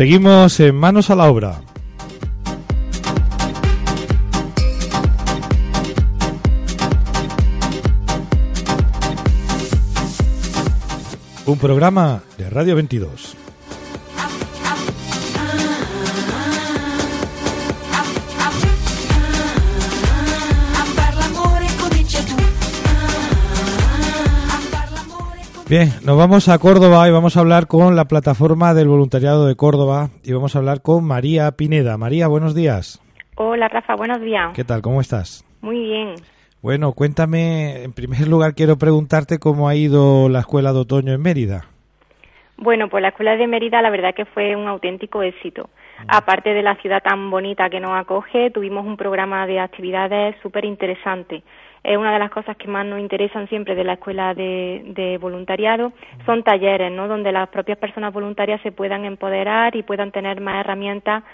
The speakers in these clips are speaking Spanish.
Seguimos en manos a la obra. Un programa de Radio 22. Bien, nos vamos a Córdoba y vamos a hablar con la plataforma del voluntariado de Córdoba y vamos a hablar con María Pineda. María, buenos días. Hola Rafa, buenos días. ¿Qué tal? ¿Cómo estás? Muy bien. Bueno, cuéntame, en primer lugar quiero preguntarte cómo ha ido la escuela de otoño en Mérida. Bueno, pues la escuela de Mérida la verdad que fue un auténtico éxito. Aparte de la ciudad tan bonita que nos acoge, tuvimos un programa de actividades súper interesante. Es una de las cosas que más nos interesan siempre de la escuela de, de voluntariado, son talleres, ¿no? Donde las propias personas voluntarias se puedan empoderar y puedan tener más herramientas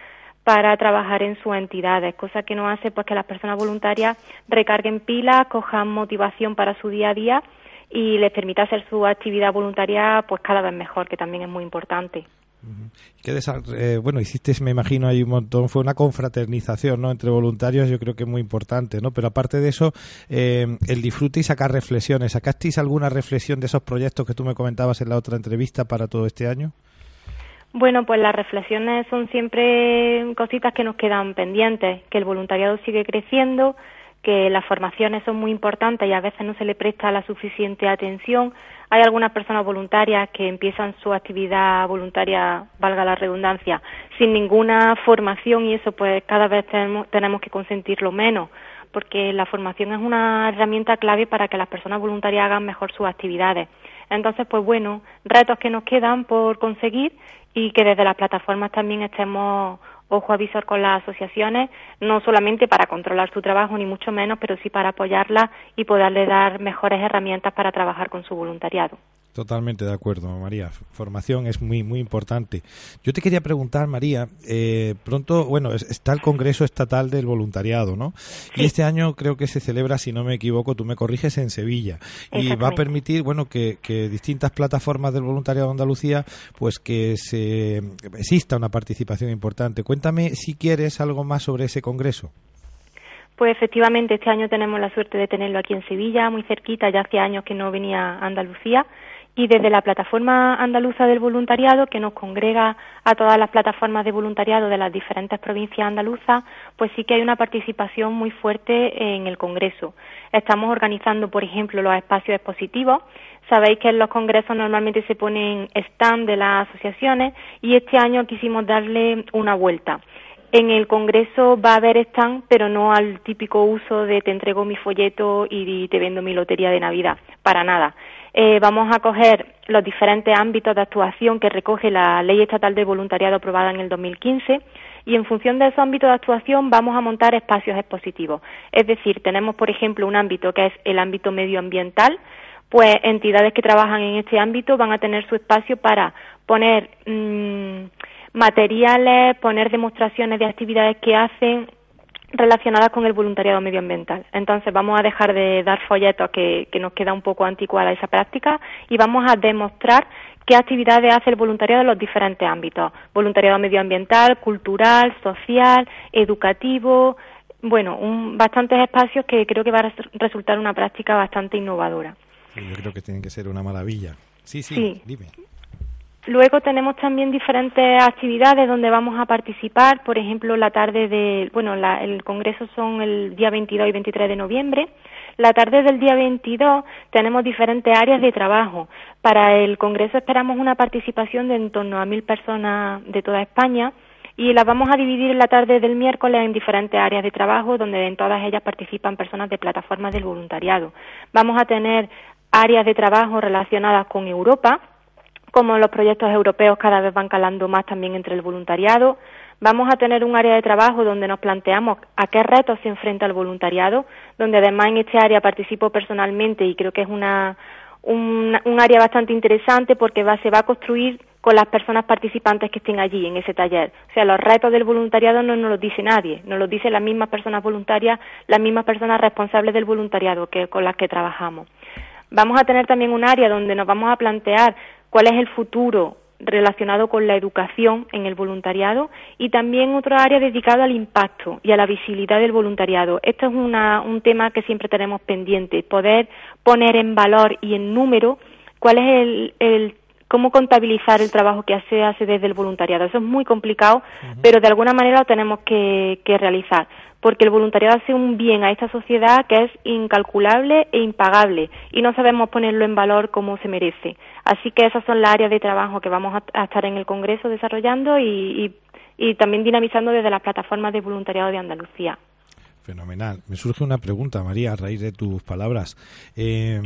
para trabajar en sus entidades, cosa que nos hace pues que las personas voluntarias recarguen pilas, cojan motivación para su día a día y les permita hacer su actividad voluntaria pues cada vez mejor, que también es muy importante. ¿Qué desa- eh, bueno, hiciste, me imagino, ahí un montón, fue una confraternización ¿no? entre voluntarios, yo creo que es muy importante, ¿no? Pero aparte de eso, eh, el disfrute y sacar reflexiones. ¿Sacasteis alguna reflexión de esos proyectos que tú me comentabas en la otra entrevista para todo este año? Bueno, pues las reflexiones son siempre cositas que nos quedan pendientes, que el voluntariado sigue creciendo, que las formaciones son muy importantes y a veces no se le presta la suficiente atención. Hay algunas personas voluntarias que empiezan su actividad voluntaria, valga la redundancia, sin ninguna formación y eso pues cada vez tenemos, tenemos que consentirlo menos porque la formación es una herramienta clave para que las personas voluntarias hagan mejor sus actividades. Entonces, pues bueno, retos que nos quedan por conseguir y que desde las plataformas también estemos ojo avisor con las asociaciones, no solamente para controlar su trabajo, ni mucho menos, pero sí para apoyarlas y poderle dar mejores herramientas para trabajar con su voluntariado. Totalmente de acuerdo, María. Formación es muy, muy importante. Yo te quería preguntar, María, eh, pronto, bueno, es- está el Congreso Estatal del Voluntariado, ¿no? Y este año creo que se celebra, si no me equivoco, tú me corriges, en Sevilla. Y va a permitir, bueno, que, que distintas plataformas del voluntariado de Andalucía, pues que se exista una participación importante. Cuéntame, si quieres, algo más sobre ese Congreso. Pues efectivamente, este año tenemos la suerte de tenerlo aquí en Sevilla, muy cerquita, ya hace años que no venía a Andalucía. Y desde la plataforma andaluza del voluntariado, que nos congrega a todas las plataformas de voluntariado de las diferentes provincias andaluzas, pues sí que hay una participación muy fuerte en el Congreso. Estamos organizando, por ejemplo, los espacios expositivos. Sabéis que en los congresos normalmente se ponen stand de las asociaciones y este año quisimos darle una vuelta. En el Congreso va a haber stand, pero no al típico uso de te entrego mi folleto y te vendo mi lotería de Navidad, para nada. Eh, vamos a coger los diferentes ámbitos de actuación que recoge la Ley Estatal de Voluntariado aprobada en el 2015 y en función de esos ámbitos de actuación vamos a montar espacios expositivos. Es decir, tenemos, por ejemplo, un ámbito que es el ámbito medioambiental, pues entidades que trabajan en este ámbito van a tener su espacio para poner mm, materiales, poner demostraciones de actividades que hacen relacionadas con el voluntariado medioambiental. Entonces vamos a dejar de dar folletos que, que nos queda un poco anticuada esa práctica y vamos a demostrar qué actividades hace el voluntariado en los diferentes ámbitos. Voluntariado medioambiental, cultural, social, educativo, bueno, un, bastantes espacios que creo que va a res- resultar una práctica bastante innovadora. Yo creo que tiene que ser una maravilla. Sí, sí, Sí. dime. Luego tenemos también diferentes actividades donde vamos a participar, por ejemplo, la tarde de, bueno, la- el congreso son el día 22 y 23 de noviembre. La tarde del día 22 tenemos diferentes áreas de trabajo. Para el congreso esperamos una participación de en torno a mil personas de toda España y las vamos a dividir la tarde del miércoles en diferentes áreas de trabajo donde en todas ellas participan personas de plataformas del voluntariado. Vamos a tener áreas de trabajo relacionadas con Europa, como los proyectos europeos cada vez van calando más también entre el voluntariado. Vamos a tener un área de trabajo donde nos planteamos a qué retos se enfrenta el voluntariado, donde además en este área participo personalmente y creo que es una, un, área bastante interesante porque se va a construir con las personas participantes que estén allí en ese taller. O sea, los retos del voluntariado no nos los dice nadie, nos los dicen las mismas personas voluntarias, las mismas personas responsables del voluntariado que, con las que trabajamos. Vamos a tener también un área donde nos vamos a plantear cuál es el futuro relacionado con la educación en el voluntariado y también otro área dedicado al impacto y a la visibilidad del voluntariado. Esto es un tema que siempre tenemos pendiente, poder poner en valor y en número cuál es el, cómo contabilizar el trabajo que se hace desde el voluntariado. Eso es muy complicado, pero de alguna manera lo tenemos que realizar porque el voluntariado hace un bien a esta sociedad que es incalculable e impagable y no sabemos ponerlo en valor como se merece. Así que esas son las áreas de trabajo que vamos a, estar en el Congreso desarrollando y, también dinamizando desde las plataformas de voluntariado de Andalucía. Fenomenal. Me surge una pregunta, María, a raíz de tus palabras. Eh,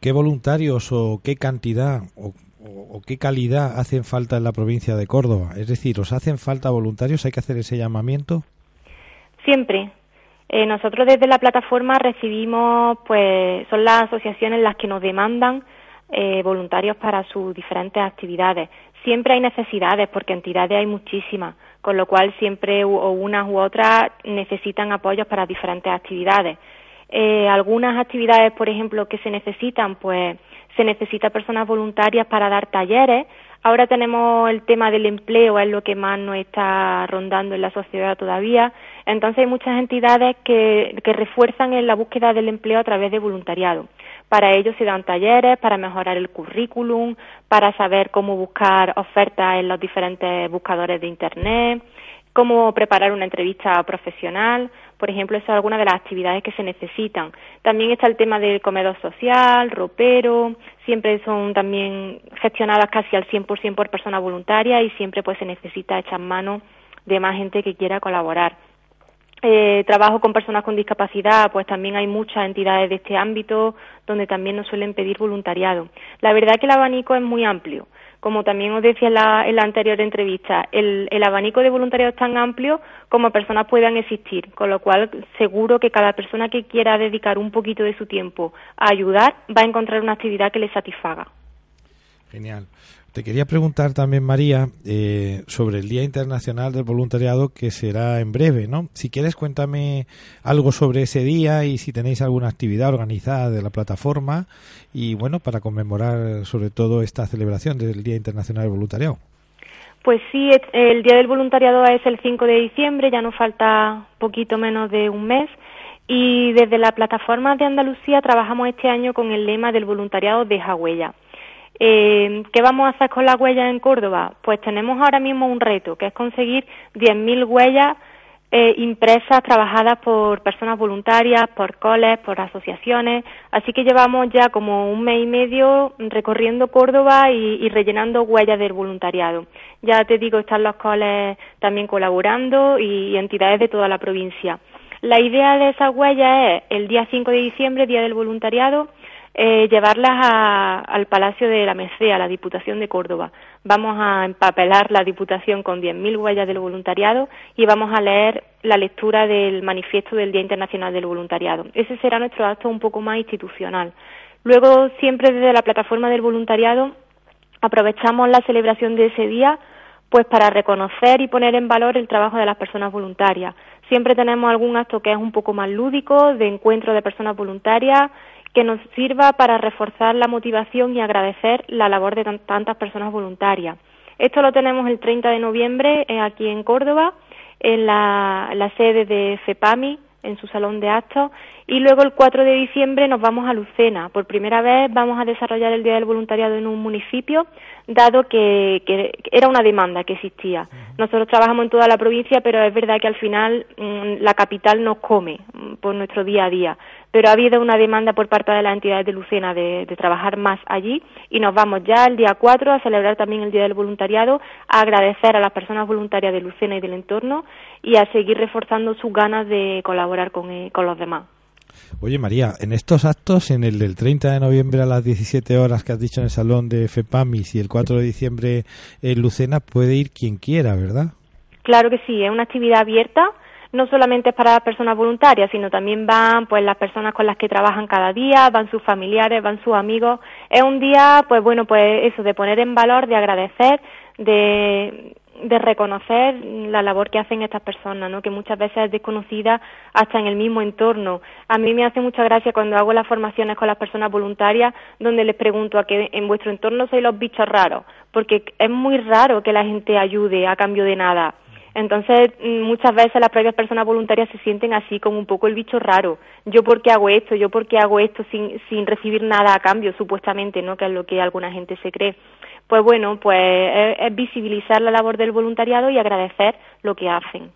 ¿Qué voluntarios o qué cantidad o, o, qué calidad hacen falta en la provincia de Córdoba? Es decir, ¿os hacen falta voluntarios? ¿Hay que hacer ese llamamiento? Siempre. Eh, nosotros desde la plataforma recibimos, pues, son las asociaciones las que nos demandan eh, voluntarios para sus diferentes actividades. Siempre hay necesidades, porque entidades hay muchísimas, con lo cual siempre o unas u otras necesitan apoyos para diferentes actividades. Eh, algunas actividades, por ejemplo, que se necesitan, pues se necesita personas voluntarias para dar talleres, Ahora tenemos el tema del empleo, es lo que más nos está rondando en la sociedad todavía. Entonces hay muchas entidades que, que refuerzan en la búsqueda del empleo a través de voluntariado. Para ello se dan talleres para mejorar el currículum, para saber cómo buscar ofertas en los diferentes buscadores de Internet, cómo preparar una entrevista profesional. Por ejemplo, eso es alguna de las actividades que se necesitan. También está el tema del comedor social, ropero, siempre son también gestionadas casi al 100% por personas voluntarias y siempre pues se necesita echar mano de más gente que quiera colaborar. Eh, trabajo con personas con discapacidad, pues también hay muchas entidades de este ámbito donde también nos suelen pedir voluntariado. La verdad que el abanico es muy amplio como también os decía en la, anterior entrevista, el, abanico de voluntariado es tan amplio como personas puedan existir, con lo cual seguro que cada persona que quiera dedicar un poquito de su tiempo a ayudar va a encontrar una actividad que le satisfaga. Genial. Te quería preguntar también, María, eh, sobre el Día Internacional del Voluntariado que será en breve, ¿no? Si quieres, cuéntame algo sobre ese día y si tenéis alguna actividad organizada de la plataforma y, bueno, para conmemorar sobre todo esta celebración del Día Internacional del Voluntariado. Pues sí, el Día del Voluntariado es el 5 de diciembre, ya nos falta poquito menos de un mes. Y desde la plataforma de Andalucía trabajamos este año con el lema del voluntariado Deja Huella. Eh, ¿Qué vamos a hacer con las huellas en Córdoba? Pues tenemos ahora mismo un reto, que es conseguir 10.000 huellas eh, impresas, trabajadas por personas voluntarias, por coles, por asociaciones. Así que llevamos ya como un mes y medio recorriendo Córdoba y, rellenando huellas del voluntariado. Ya te digo, están los coles también colaborando y entidades de toda la provincia. La idea de esas huellas es el día 5 de diciembre, Día del Voluntariado, eh, llevarlas al Palacio de la Mesea, a la Diputación de Córdoba. Vamos a empapelar la Diputación con 10.000 huellas del voluntariado y vamos a leer la lectura del manifiesto del Día Internacional del Voluntariado. Ese será nuestro acto un poco más institucional. Luego, siempre desde la plataforma del voluntariado, aprovechamos la celebración de ese día pues para reconocer y poner en valor el trabajo de las personas voluntarias. Siempre tenemos algún acto que es un poco más lúdico, de encuentro de personas voluntarias que nos sirva para reforzar la motivación y agradecer la labor de tantas personas voluntarias. Esto lo tenemos el 30 de noviembre eh, aquí en Córdoba, en la, la sede de FEPAMI, en su salón de actos y luego el 4 de diciembre nos vamos a Lucena. Por primera vez vamos a desarrollar el Día del Voluntariado en un municipio, dado que, era una demanda que existía. Nosotros trabajamos en toda la provincia, pero es verdad que al final mm, la capital nos come mm, por nuestro día a día. Pero ha habido una demanda por parte de las entidades de Lucena de, trabajar más allí y nos vamos ya el día 4 a celebrar también el Día del Voluntariado, a agradecer a las personas voluntarias de Lucena y del entorno y a seguir reforzando sus ganas de colaborar con, eh, con los demás. Oye María, en estos actos, en el del 30 de noviembre a las 17 horas que has dicho en el salón de FEPAMIS y el 4 de diciembre en Lucena, puede ir quien quiera, ¿verdad? Claro que sí, es una actividad abierta no solamente es para las personas voluntarias, sino también van pues las personas con las que trabajan cada día, van sus familiares, van sus amigos. Es un día, pues bueno, pues eso, de poner en valor, de agradecer, de, de reconocer la labor que hacen estas personas, ¿no? que muchas veces es desconocida hasta en el mismo entorno. A mí me hace mucha gracia cuando hago las formaciones con las personas voluntarias, donde les pregunto a que en vuestro entorno sois los bichos raros, porque es muy raro que la gente ayude a cambio de nada. Entonces, mm, muchas veces las propias personas voluntarias se sienten así como un poco el bicho raro. Yo por qué hago esto, yo por qué hago esto sin, sin recibir nada a cambio, supuestamente, ¿no? Que es lo que alguna gente se cree. Pues bueno, pues es visibilizar la labor del voluntariado y agradecer lo que hacen.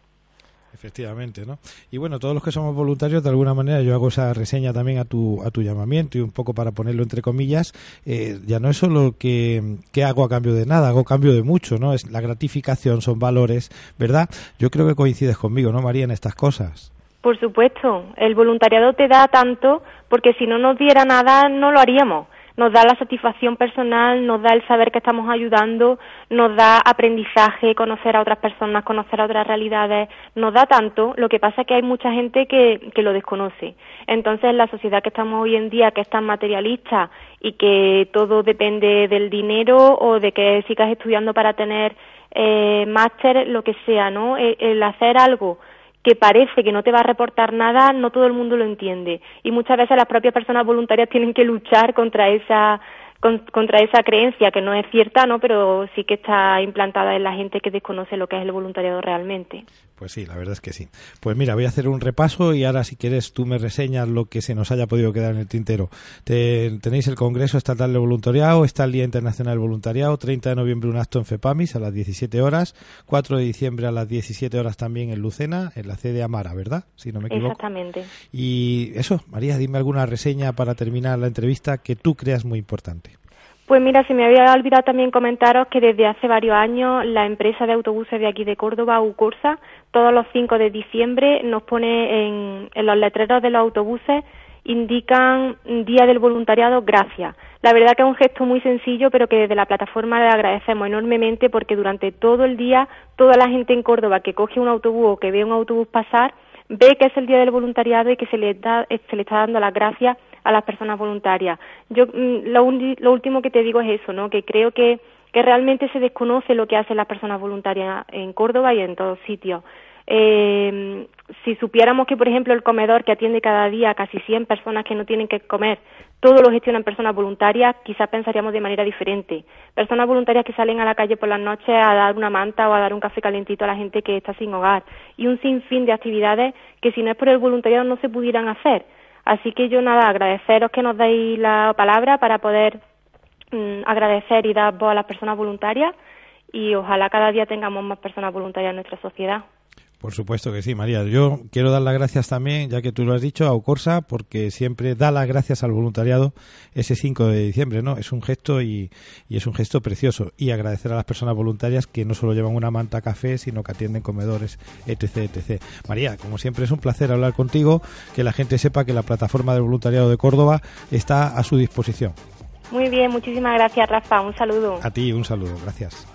Efectivamente, ¿no? Y bueno, todos los que somos voluntarios, de alguna manera, yo hago esa reseña también a tu, a tu llamamiento y un poco para ponerlo entre comillas, eh, ya no es solo que, que hago a cambio de nada, hago cambio de mucho, ¿no? Es la gratificación, son valores, ¿verdad? Yo creo que coincides conmigo, ¿no, María, en estas cosas? Por supuesto, el voluntariado te da tanto porque si no nos diera nada no lo haríamos nos da la satisfacción personal, nos da el saber que estamos ayudando, nos da aprendizaje, conocer a otras personas, conocer a otras realidades, nos da tanto, lo que pasa es que hay mucha gente que, que lo desconoce. Entonces, la sociedad que estamos hoy en día, que es tan materialista y que todo depende del dinero o de que sigas estudiando para tener eh, máster, lo que sea, ¿no? el hacer algo que parece que no te va a reportar nada, no todo el mundo lo entiende. Y muchas veces las propias personas voluntarias tienen que luchar contra esa contra esa creencia que no es cierta, ¿no? Pero sí que está implantada en la gente que desconoce lo que es el voluntariado realmente. Pues sí, la verdad es que sí. Pues mira, voy a hacer un repaso y ahora si quieres tú me reseñas lo que se nos haya podido quedar en el tintero. tenéis el Congreso Estatal de Voluntariado, está el Día Internacional del Voluntariado, 30 de noviembre un acto en FEPAMIS a las 17 horas, 4 de diciembre a las 17 horas también en Lucena, en la sede Amara, ¿verdad? Si no me equivoco. Exactamente. Y eso, María, dime alguna reseña para terminar la entrevista que tú creas muy importante. Pues mira, se me había olvidado también comentaros que desde hace varios años la empresa de autobuses de aquí de Córdoba, UCORSA, todos los 5 de diciembre nos pone en, los letreros de los autobuses indican Día del Voluntariado, gracias. La verdad que es un gesto muy sencillo, pero que desde la plataforma le agradecemos enormemente porque durante todo el día toda la gente en Córdoba que coge un autobús o que ve un autobús pasar ve que es el Día del Voluntariado y que se le, da, se le está dando las gracias a las personas voluntarias. Yo mm, lo, lo último que te digo es eso, ¿no? Que creo que, realmente se desconoce lo que hacen las personas voluntarias en Córdoba y en todos sitios. Eh, si supiéramos que, por ejemplo, el comedor que atiende cada día a casi 100 personas que no tienen que comer, todo lo gestionan personas voluntarias, quizás pensaríamos de manera diferente. Personas voluntarias que salen a la calle por las noches a dar una manta o a dar un café calentito a la gente que está sin hogar. Y un sinfín de actividades que si no es por el voluntariado no se pudieran hacer. Así que yo nada, agradeceros que nos deis la palabra para poder mm, agradecer y dar voz a las personas voluntarias y ojalá cada día tengamos más personas voluntarias en nuestra sociedad. Por supuesto que sí, María. Yo quiero dar las gracias también, ya que tú lo has dicho, a Ocorsa, porque siempre da las gracias al voluntariado ese 5 de diciembre, ¿no? Es un gesto y, es un gesto precioso. Y agradecer a las personas voluntarias que no solo llevan una manta café, sino que atienden comedores, etc, etc. María, como siempre es un placer hablar contigo, que la gente sepa que la plataforma del voluntariado de Córdoba está a su disposición. Muy bien, muchísimas gracias, Rafa. Un saludo. A ti, un saludo. Gracias.